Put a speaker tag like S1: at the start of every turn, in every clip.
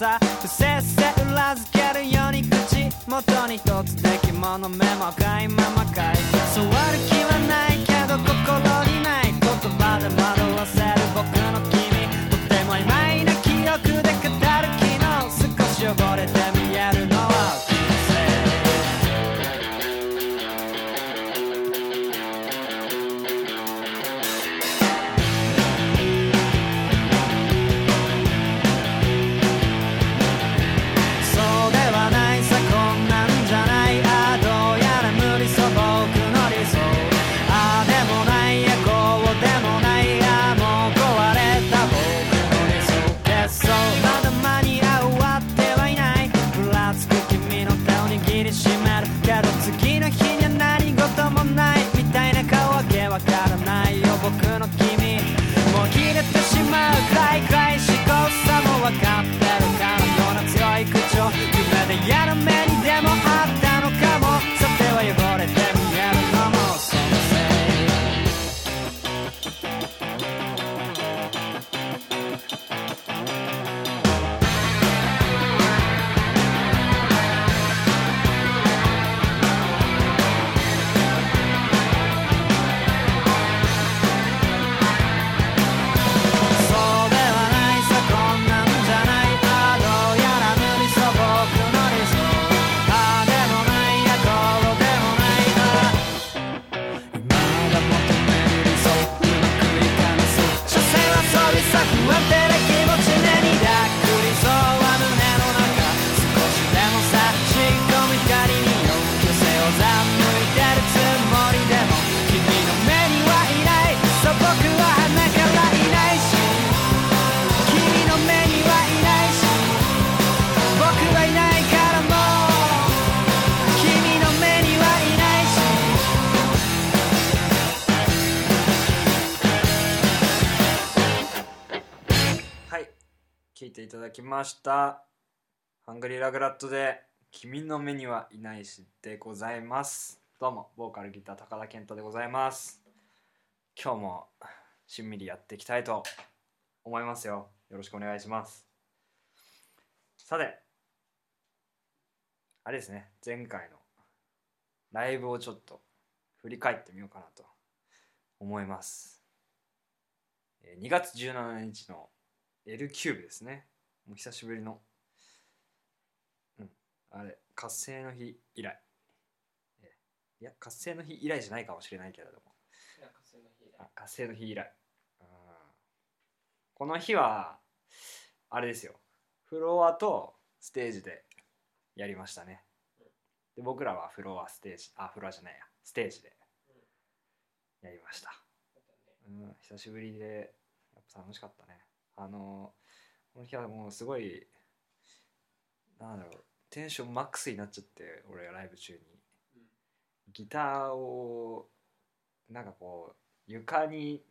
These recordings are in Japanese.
S1: 一日はごめんさ不正せ裏付けるように口元に一つ出来物目も赤いま
S2: ま聞いていただきました。ハングリーラグラットで「君の目にはいないし」でございます。どうもボーカルギター高田健太でございます。今日もしんみりやっていきたいと思いますよ。よろしくお願いします。さてあれですね前回のライブをちょっと振り返ってみようかなと思います。え2月17日の L キューブですね。もう久しぶりの。うん。あれ活性の日以来。えーいや活性の日以来じゃないかもしれないけれども。あ活性の日以来。うんこの日はあれですよ。フロアとステージでやりましたね。で僕らはフロアステージあフロアじゃないや。ステージでやりました。うん、久しぶりでやっぱ楽しかったねあのこの日はもうすごいなんだろうテンションマックスになっちゃって俺がライブ中に。ギターをなんかこう床に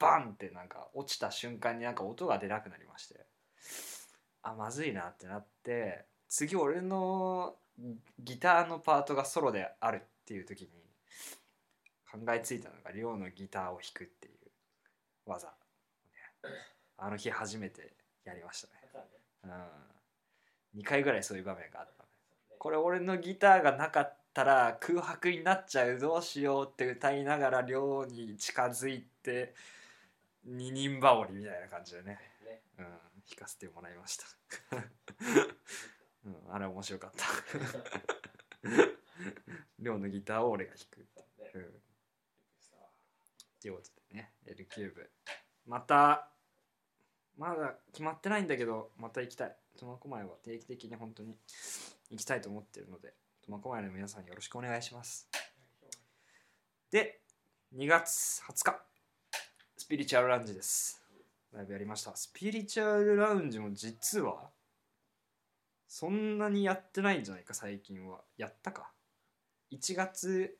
S2: バンってなんか落ちた瞬間になんか音が出なくなりまして。あまずいなってなって次俺のギターのパートがソロであるっていう時に考えついたのが亮のギターを弾くっていう技、ね、あの日初めてやりましたね、うん、2回ぐらいそういう場面があったね。これ俺のギターがなかったら空白になっちゃうどうしようって歌いながら亮に近づいて二人羽織みたいな感じでね、うん、弾かせてもらいました、うん、あれ面白かった。亮のギターを俺が弾く。っていう、うん。ということでね L キューブ。またまだ決まってないんだけどまた行きたい。苫小牧は定期的に本当に行きたいと思ってるので苫小牧の皆さんよろしくお願いします。で2月20日。スピリチュアルラウンジです。ライブやりました。スピリチュアルラウンジも実はそんなにやってないんじゃないか最近は。やったか。1月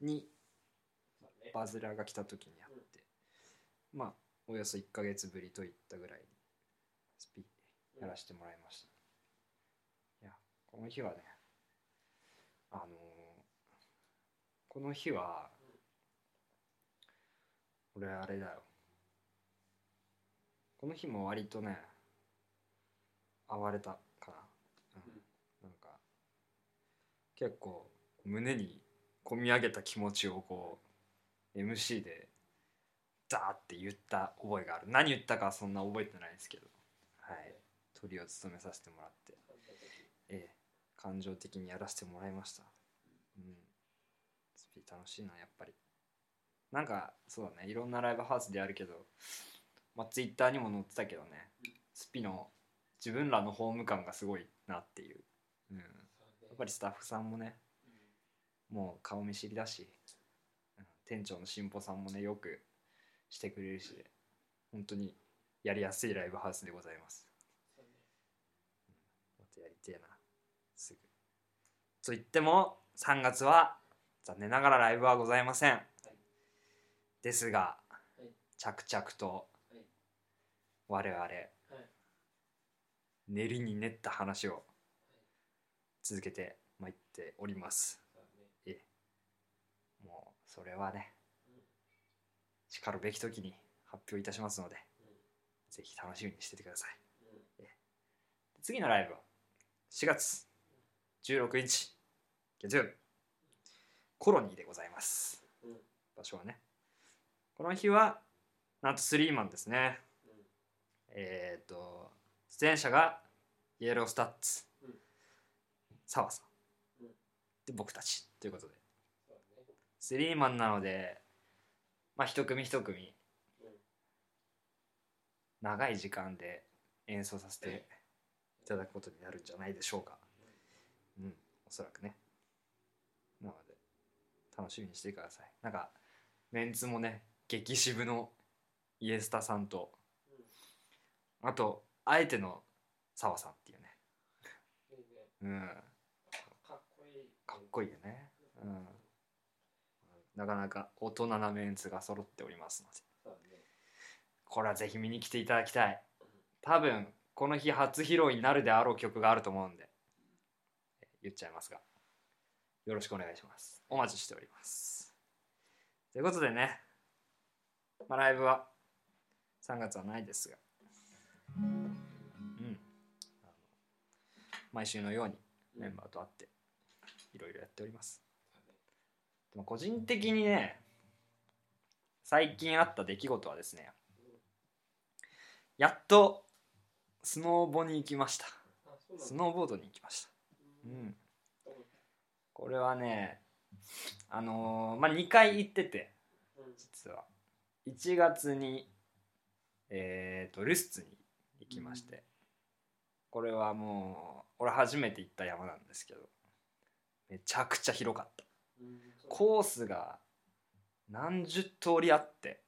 S2: にバズラが来た時にやって。まあおよそ1ヶ月ぶりといったぐらいにスピやらせてもらいました。いやこの日はねあのーこの日は俺あれだよ。この日も割とね暴れたかな、うん、なんか結構胸に込み上げた気持ちをこう MC でダーって言った覚えがある。何言ったかはそんな覚えてないですけど。はい。トリを務めさせてもらって。ええ。感情的にやらせてもらいました。うん。スピ楽しいなやっぱり。なんかそうだね。いろんなライブハウスでやるけどまあツイッターにも載ってたけどね。スピの自分らのホーム感がすごいなっていう、うん、やっぱりスタッフさんもねもう顔見知りだし、店長の進歩さんもねよくしてくれるし本当にやりやすいライブハウスでございます。もっとやりてえな。すぐ。と言っても3月は残念ながらライブはございません、ですが、
S3: い。
S2: 着々と
S3: い。
S2: 我々、練りに練った話を続けてまいっております。ええ。もうそれはねしかるべき時に発表いたしますので、ぜひ楽しみにしててください。次のライブは4月16日月曜日。コロニーでございます。
S3: うん。
S2: 場所はね。この日はなんとスリーマンですね。
S3: うん。
S2: えっ、と出演者がイエロースタッツ。
S3: うん。
S2: 澤さん。
S3: うん。
S2: で僕たち。ということで。スリーマンなのでまあ一組一組。
S3: うん
S2: 長い時間で演奏させていただくことになるんじゃないでしょうか。うんおそらくね。なので楽しみにしてください。なんかメンツもね激渋のイエスタさんとあとあえての澤さんっていうね。うん。
S3: かっこいい。
S2: かっこいいよね。うんなかなか大人なメンツが揃っておりますので。これはぜひ見に来ていただきたい。多分この日初披露になるであろう曲があると思うんで。え言っちゃいますが。よろしくお願いします。お待ちしております。ということでね、まあ、ライブは3月はないですが。うん。毎週のようにメンバーと会っていろいろやっておりますでも個人的にね最近あった出来事はですねやっとスノーボに行きました。スノーボードに行きました。うん。これはねあのーまあ2回行ってて実は。1月にえー、とルスツに行きましてこれはもう俺初めて行った山なんですけどめちゃくちゃ広かった。コースが何十通りあって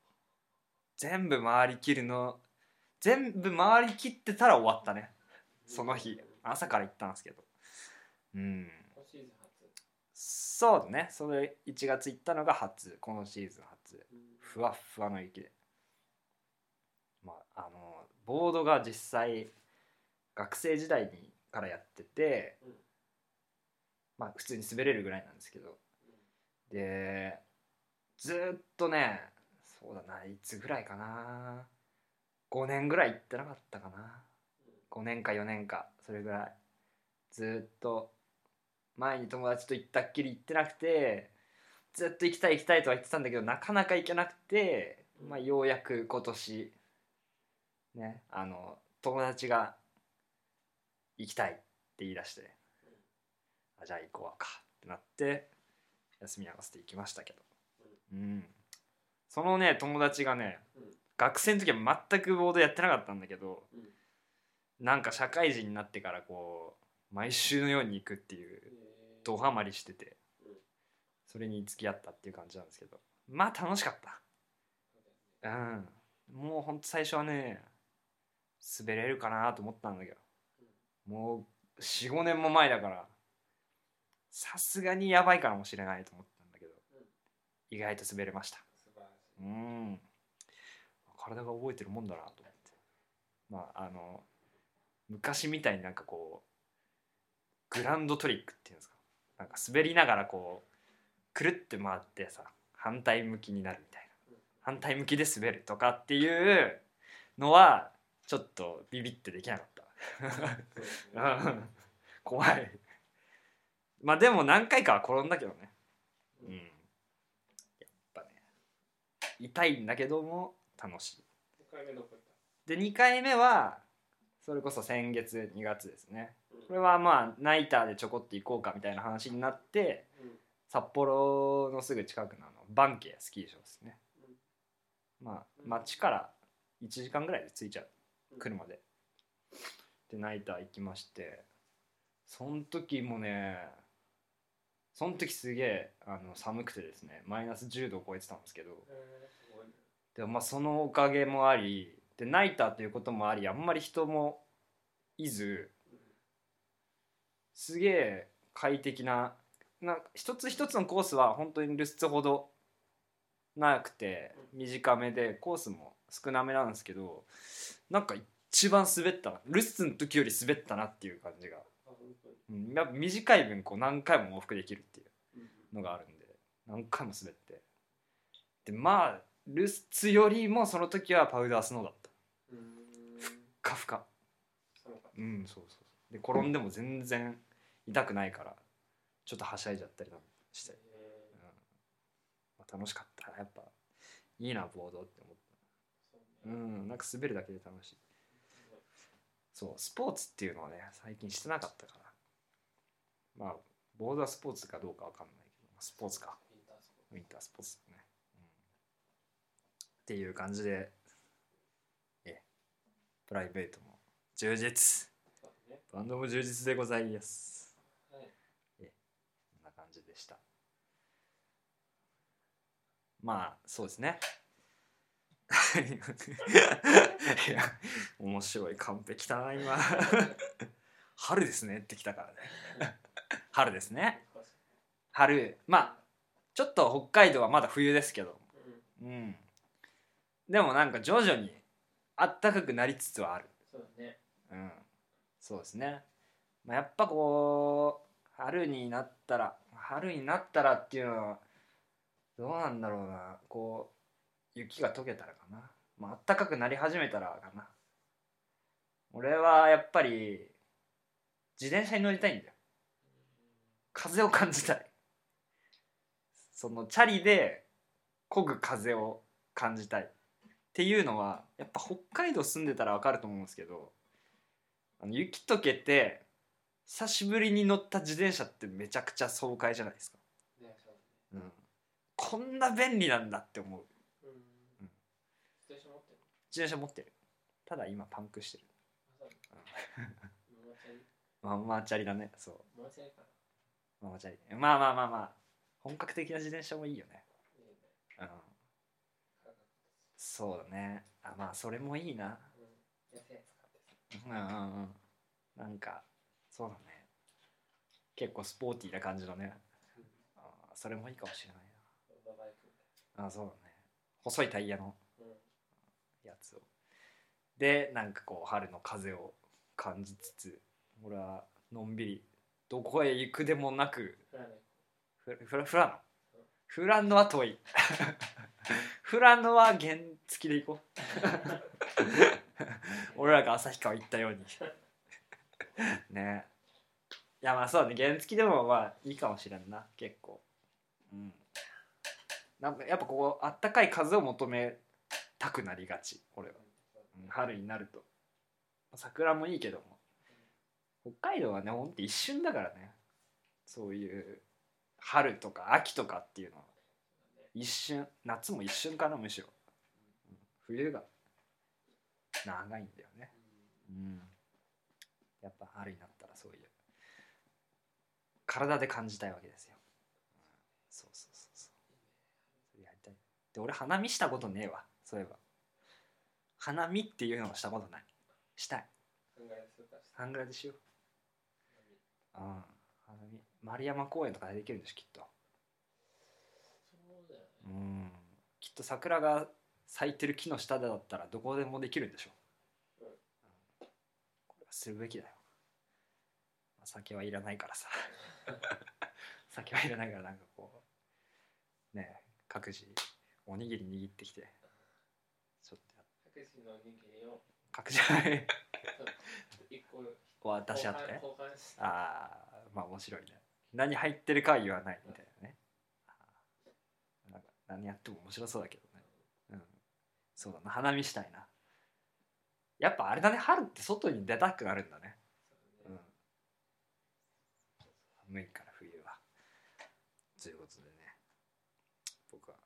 S2: 全部回りきるの全部回りきってたら終わったね。その日。朝から行ったんですけど。うん。そうだね。それ1月行ったのが初。このシーズン初。
S3: うん
S2: ふわっふわの雪。でまああのボードが実際学生時代にからやってて、
S3: うん。
S2: まあ普通に滑れるぐらいなんですけどでずっとねそうだないつぐらいかな。5年ぐらい行ってなかったかな。5年か4年かそれぐらい。ずっと前に友達と行ったっきり行ってなくてずっと行きたい行きたいとは言ってたんだけどなかなか行けなくて、まあ、ようやく今年ねあの友達が行きたいって言い出して、あじゃあ行こうかってなって休み合わせて行きましたけど。うん。そのね友達がね
S3: うん。
S2: 学生の時は全くボードやってなかったんだけど
S3: うん。
S2: なんか社会人になってからこう毎週のように行くっていう
S3: えー。
S2: ドハマりしてて
S3: うん。
S2: それに付き合ったっていう感じなんですけど。まあ楽しかった。うん。もうほんと最初はね滑れるかなと思ったんだけど。もう45年も前だからさすがにやばいかもしれないと思ったんだけど。意外と滑れました。うん。体が覚えてるもんだなと思って。まああの昔みたいになんかこうグランドトリックっていうんですか。なんか滑りながらこうくるって回ってさ反対向きになるみたいな。反対向きで滑るとかっていうのはちょっとビビってできなかった。怖いまあでも何回かは転んだけどね。うん。やっぱね痛いんだけども楽しい。
S3: 二回目どこ行っ
S2: で2回目はそれこそ先月2月ですね。
S3: た
S2: これはまあナイターでちょこっと行こうかみたいな話になって
S3: うん。
S2: 札幌のすぐ近くのあのバンケアスキー場ですね。まあ街から1時間ぐらいで着いちゃう。
S3: うん。
S2: 車で。でナイター行きまして。その時もねその時すげえあの寒くてですねマイナス10度を超えてたんですけど。でもまあそのおかげもありでナイターということもありあんまり人もいずすげえ快適なな一つ一つのコースは本当に留守ほどなくて短めでコースも少なめなんですけどなんか一番滑ったな留守の時より滑ったなっていう感じが、うん、やっぱ短い分こう何回も往復できるっていう
S3: うん
S2: のがあるんで何回も滑って。でまあ留守よりもその時はパウダースノーだった。
S3: うーん。
S2: カフカ
S3: 寒か。っ
S2: うんそうそうで転んでも全然痛くないからちょっとはしゃいじゃったりしたて、
S3: え
S2: うん。まあ、楽しかったやっぱいいなボードって思った。う
S3: ね。
S2: んなんか滑るだけで楽しい。そうスポーツっていうのはね最近してなかったからまあボードはスポーツかどうかわかんないけどまあスポーツか。ウィンタースポーツだね、うん、っていう感じでえプライベートも充実。バンドも充実でございます。
S3: はい。
S2: こんな感じでした。まあそうですね。いや面白いカンペきたな今。春ですねってきたからね春ですね。春。まあちょっと北海道はまだ冬ですけど。
S3: うん。
S2: うんでもなんか徐々に暖かくなりつつはある。
S3: そうだね。
S2: うん。そうですね、まあ、やっぱこう春になったら春になったらっていうのはどうなんだろうな。こう雪が溶けたらかな、まあ暖かくなり始めたらかな。俺はやっぱり自転車に乗りたいんだよ風を感じたい。そのチャリで漕ぐ風を感じたいっていうのはやっぱ北海道住んでたら分かると思うんですけどあの雪解けて久しぶりに乗った自転車ってめちゃくちゃ爽快じゃないですか、
S3: う
S2: ん、こんな便利なんだって思う。
S3: うん。
S2: うん。
S3: 自転車持ってる
S2: 自転車持ってる。ただ今パンクしてる。
S3: ママチャリ。
S2: ママチャリだね。そう。
S3: ママチャリか。な
S2: ママチャリまあまあまあまあ本格的な自転車もいいよね。うん。そうだね。あまあそれもいいな。
S3: うん
S2: うんうん。なんかそうだね。結構スポーティーな感じのね。あそれもいいかもしれないな。あそうだね。細いタイヤのやつを。でなんかこう春の風を感じつつ俺はのんびりどこへ行くでもなく
S3: うんフラね
S2: フラノフラノは遠い。フラノは 原付きで行こう。俺らが旭川行ったように。ね。いやまあそうだね。原付きでもまあいいかもしれんな。結構。うん。なんかやっぱこうあったかい風を求めたくなりがち。俺は、うん。春になると。桜もいいけども北海道はねほんと一瞬だからね。そういう春とか秋とかっていうのは。一瞬夏も一瞬かなむしろ。うん。冬が長いんだよね。うん。やっぱ春になったらそういう。体で感じたいわけですよ、うん。そうそうそうそう。やりたい。で俺花見したことねえわ。そういえば。花見っていうのをしたことない。したい。
S3: 考えするか
S2: ハングラでしよううん。花見丸山公園とかでできるんでしょきっと。
S3: そうだよね。
S2: うん。きっと桜が咲いてる木の下だったらどこでもできるんでしょう、
S3: うん。
S2: うんこれはするべきだよ。まあ酒はいらないからさ。酒はいらないからなんかこうねえ各自おにぎり握ってきてちょっとやっ
S3: たけしのおにぎりを。
S2: 隠し合い
S3: 一個
S2: を出し合って。
S3: 交換
S2: ああまあ面白いね。何入ってるかは言わないみたいなね。なんか何やっても面白そうだけどね。うん。そうだな。花見したいな。やっぱあれだね。春って外に出たくなるんだね。
S3: そう
S2: ん。寒いから冬は。ということでね。僕は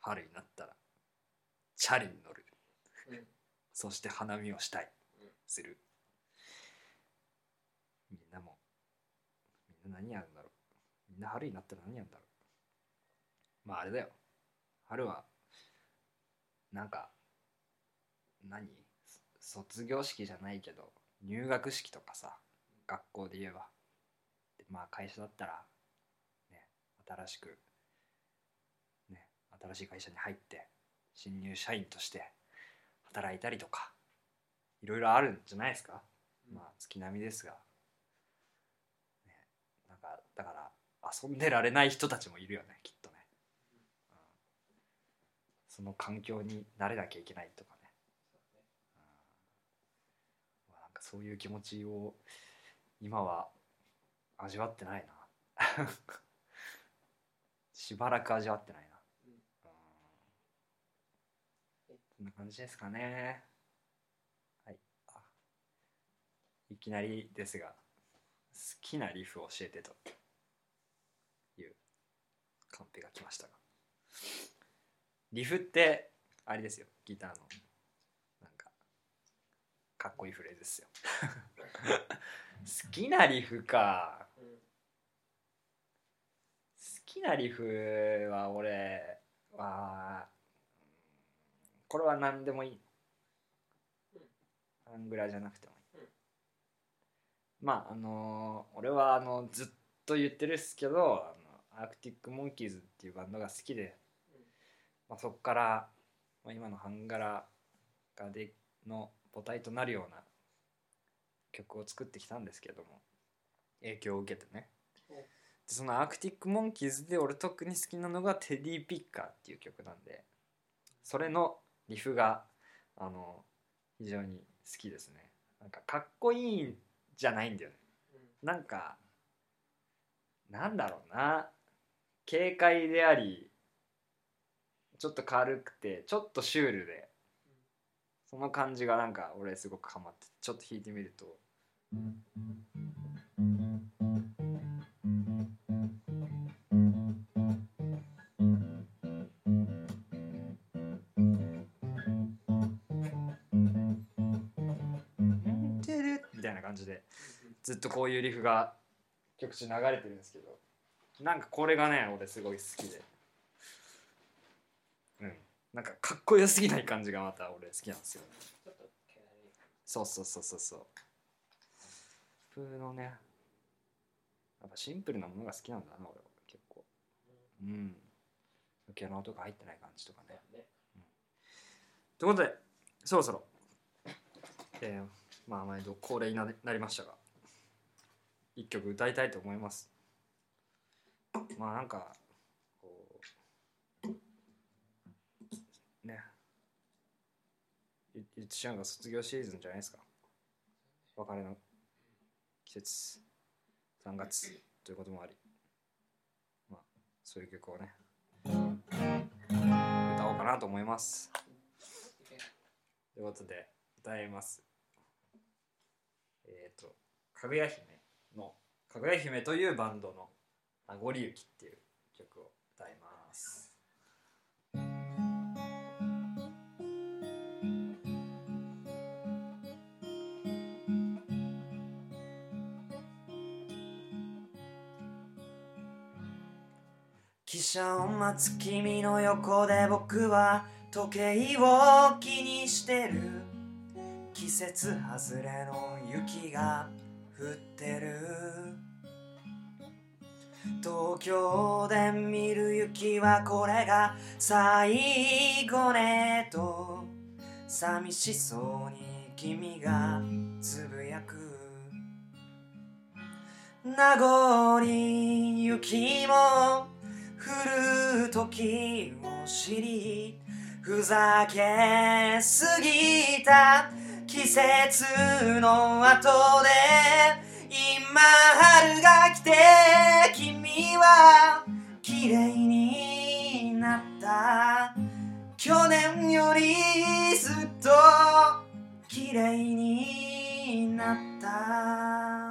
S2: 春になったらチャリに乗る。
S3: うん。
S2: そして花見をしたい。
S3: うん
S2: する。みんなもみんな何やるんだろう。みんな春になったら何やるんだろう。まああれだよ。春はなんか何？卒業式じゃないけど入学式とかさ学校で言えば。でまあ会社だったらね新しくね新しい会社に入って新入社員として働いたりとか。いろいろあるんじゃないですか、
S3: うん。
S2: まあ月並みですが、ね、なんかだから遊んでられない人たちもいるよねきっとね、うん。その環境に慣れなきゃいけないとかね、うん。まあなんかそういう気持ちを今は味わってないな。しばらく味わってないな、
S3: うん。
S2: うん。そんな感じですかねはいあいきなりですが好きなリフを教えてというカンペが来ましたが。リフってあれですよ。ギターのなんかかっこいいフレーズですよ。好きなリフか。好きなリフは俺はこれは何でもいい。アングラじゃなくてもいい、まああのー俺はあのずっと言ってるっすけどあのアークティック・モンキーズっていうバンドが好きで、まあ、そこから、まあ、今のハンガラがでの母体となるような曲を作ってきたんですけども影響を受けてね。
S3: うん
S2: でそのアークティック・モンキーズで俺特に好きなのが「テディ・ピッカー」っていう曲なんでそれのリフがあの非常に好きですね。なんかかっこいいんじゃないんだよね。なんかなんだろうな。軽快でありちょっと軽くてちょっとシュールでその感じがなんか俺すごくハマってちょっと弾いてみるとずっとこういうリフが曲中流れてるんですけどなんかこれがね俺すごい好きで。うん。なんかかっこよすぎない感じがまた俺好きなんですよ。
S3: ちょっと毛並み
S2: そうそうそうそう。そう風のねやっぱシンプルなものが好きなんだな俺は。結構。うん。ピアノとか入ってない感じとかね。
S3: ね。
S2: ということでそろそろ。えー、まあ毎度恒例にななりましたが一曲歌いたいと思います。まあなんかこうね。い言ってしまえば卒業シーズンじゃないですか。別れの季節。3月ということもあり。まあそういう曲をね。歌おうかなと思います。ということで歌います。えっ、とかぐや姫。のかぐや姫というバンドの「名残雪」っていう曲を歌います。汽車を待つ君の横で僕は時計を気にしてる。季節外れの雪が降ってる。東京で見る雪はこれが最後ねと。寂しそうに君がつぶやく。名残雪も降る時を知りふざけすぎた。季節の後で今春が来て君は綺麗になった。去年よりずっと綺麗になった。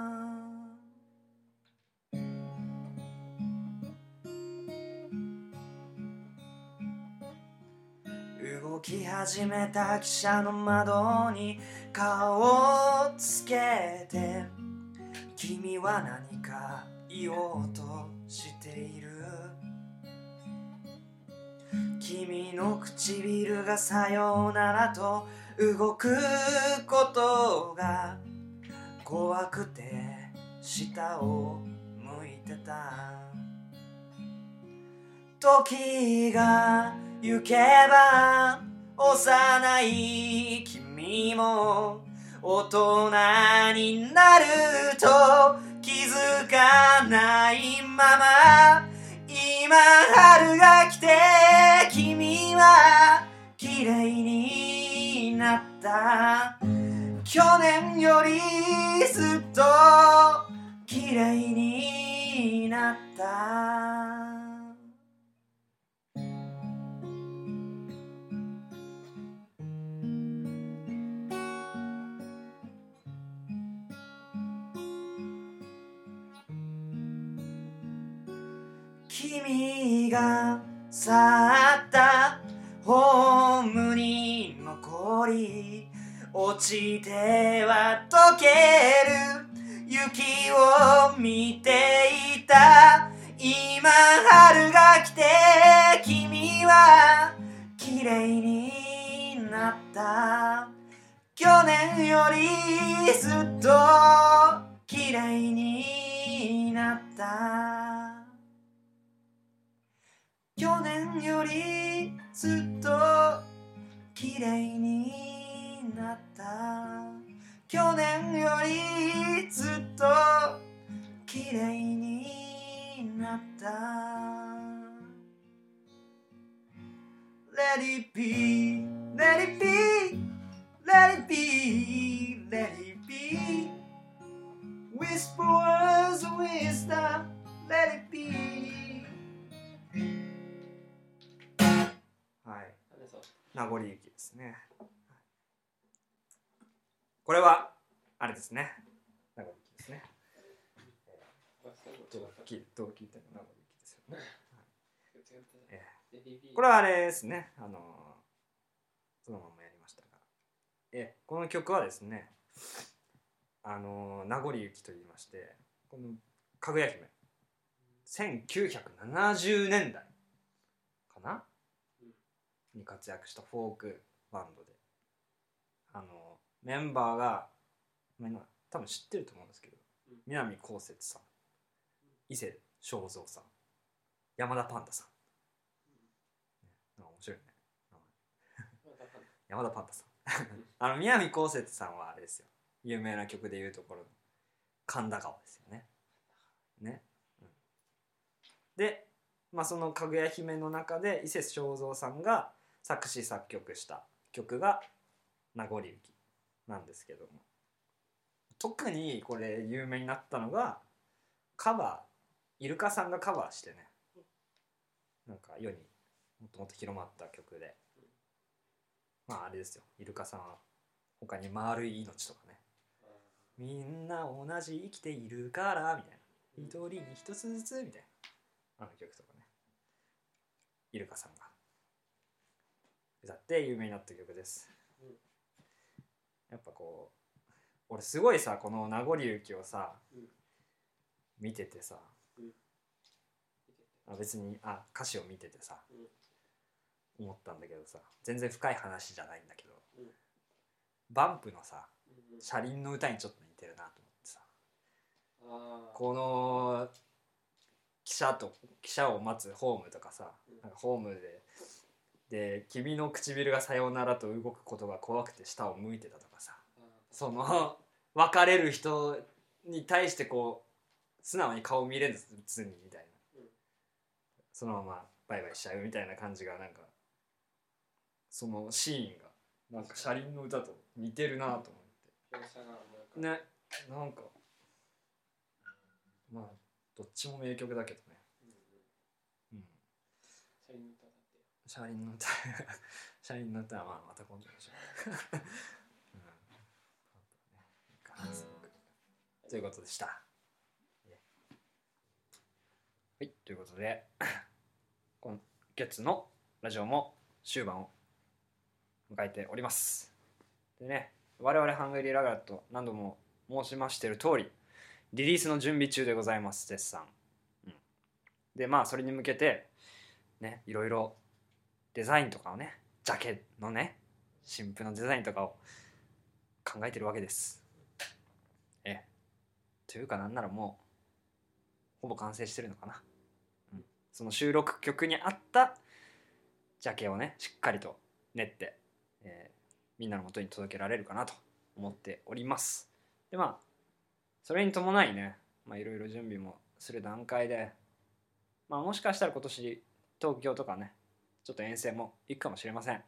S2: 動き始めた汽車の窓に顔をつけて君は何か言おうとしている？君の唇がさようならと動くことが怖くて下を向いてた。時が行けば幼い君も大人になると気づかないまま今春が来て君は綺麗になった去年よりずっと綺麗になった君が去ったホームに残り落ちては溶ける。雪を見ていた。今春が来て君は綺麗になった。去年よりずっと綺麗になった。去年よりずっと綺麗になった去年よりずっと綺麗になった Let it be, let it be, let it be, let it be Whisper words of wisdom, let it be
S3: 名残雪ですね。これはあれですね。名残雪ですね。
S4: これそういう
S3: どう
S4: こと
S3: 聞いどう聞いても名残雪ですよねこれはあれですね。あのそのままやりましたが。えこの曲はですねあの名残雪と言いましてこのかぐや姫。1970年代に活躍したフォークバンドで。あのメンバーがみんな多分知ってると思うんですけど
S4: うん。
S3: 南こうせつさん伊勢正三さん山田パンダさん。なん。か面白いね山田パンダさん。あの南こうせつさんはあれですよ。有名な曲でいうところの神田川ですよね。ね、うん。で、まあ、その「かぐや姫」の中で伊勢正三さんが作詞作曲した曲が「名残雪」なんですけども。特にこれ有名になったのがカバーイルカさんがカバーしてね。なんか世にもっともっと広まった曲で。まああれですよ。イルカさんは他に「丸い命」とかね「みんな同じ生きているから」みたいな「一人に一つずつ」みたいな。あの曲とかね。イルカさんが。歌って有名になった曲です。
S4: うん。
S3: やっぱこう俺すごいさこの「名残雪」をさ
S4: うん。
S3: 見ててさあ別にあ歌詞を見ててさ思ったんだけどさ全然深い話じゃないんだけど
S4: うん。
S3: バンプのさ
S4: うん
S3: 車輪の歌にちょっと似てるなと思ってさこの汽車と汽車を待つホームとかさ
S4: うん。
S3: なんかホームでで「君の唇がさようならと動くことが怖くて下を向いてた」とかさ。その別れる人に対してこう素直に顔見れずにみたいな、
S4: うん
S3: そのままバイバイしちゃうみたいな感じがなんかそのシーンが
S2: なんか。車輪の歌と似てるなと思って。ねなんかまあどっちも名曲だけどね、うん、
S3: 車輪の歌
S2: 車輪の歌はまあまた今度にしよう、うん。いということでした。はい。ということで今月のラジオも終盤を迎えております。でね我々ハングリーラガーと何度も申しましている通りリリースの準備中でございます絶賛、うん、でまあそれに向けてねいろいろデザインとかをねジャケのね新譜のデザインとかを考えてるわけです。ええ。というかなんならもうほぼ完成してるのかな、うん、その収録曲に合ったジャケをねしっかりと練って、えーみんなの元に届けられるかなと思っております。でまあそれに伴いねいろいろ準備もする段階でまあもしかしたら今年東京とかねちょっと遠征も行くかもしれません。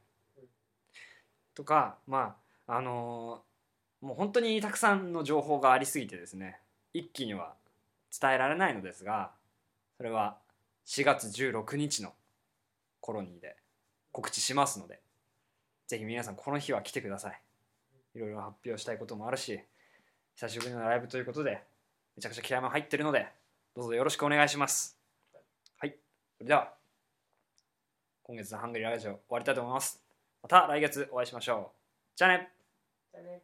S2: とかまああのーもう本当にたくさんの情報がありすぎてですね一気には伝えられないのですがそれは4月16日のコロニーで告知しますのでぜひ皆さんこの日は来てください。いろいろ発表したいこともあるし久しぶりのライブということでめちゃくちゃ気合も入ってるのでどうぞよろしくお願いします。はい。それでは。今月のハングリーラジオ終わりたいと思います。また来月お会いしましょう。じゃあね。
S3: じゃあね。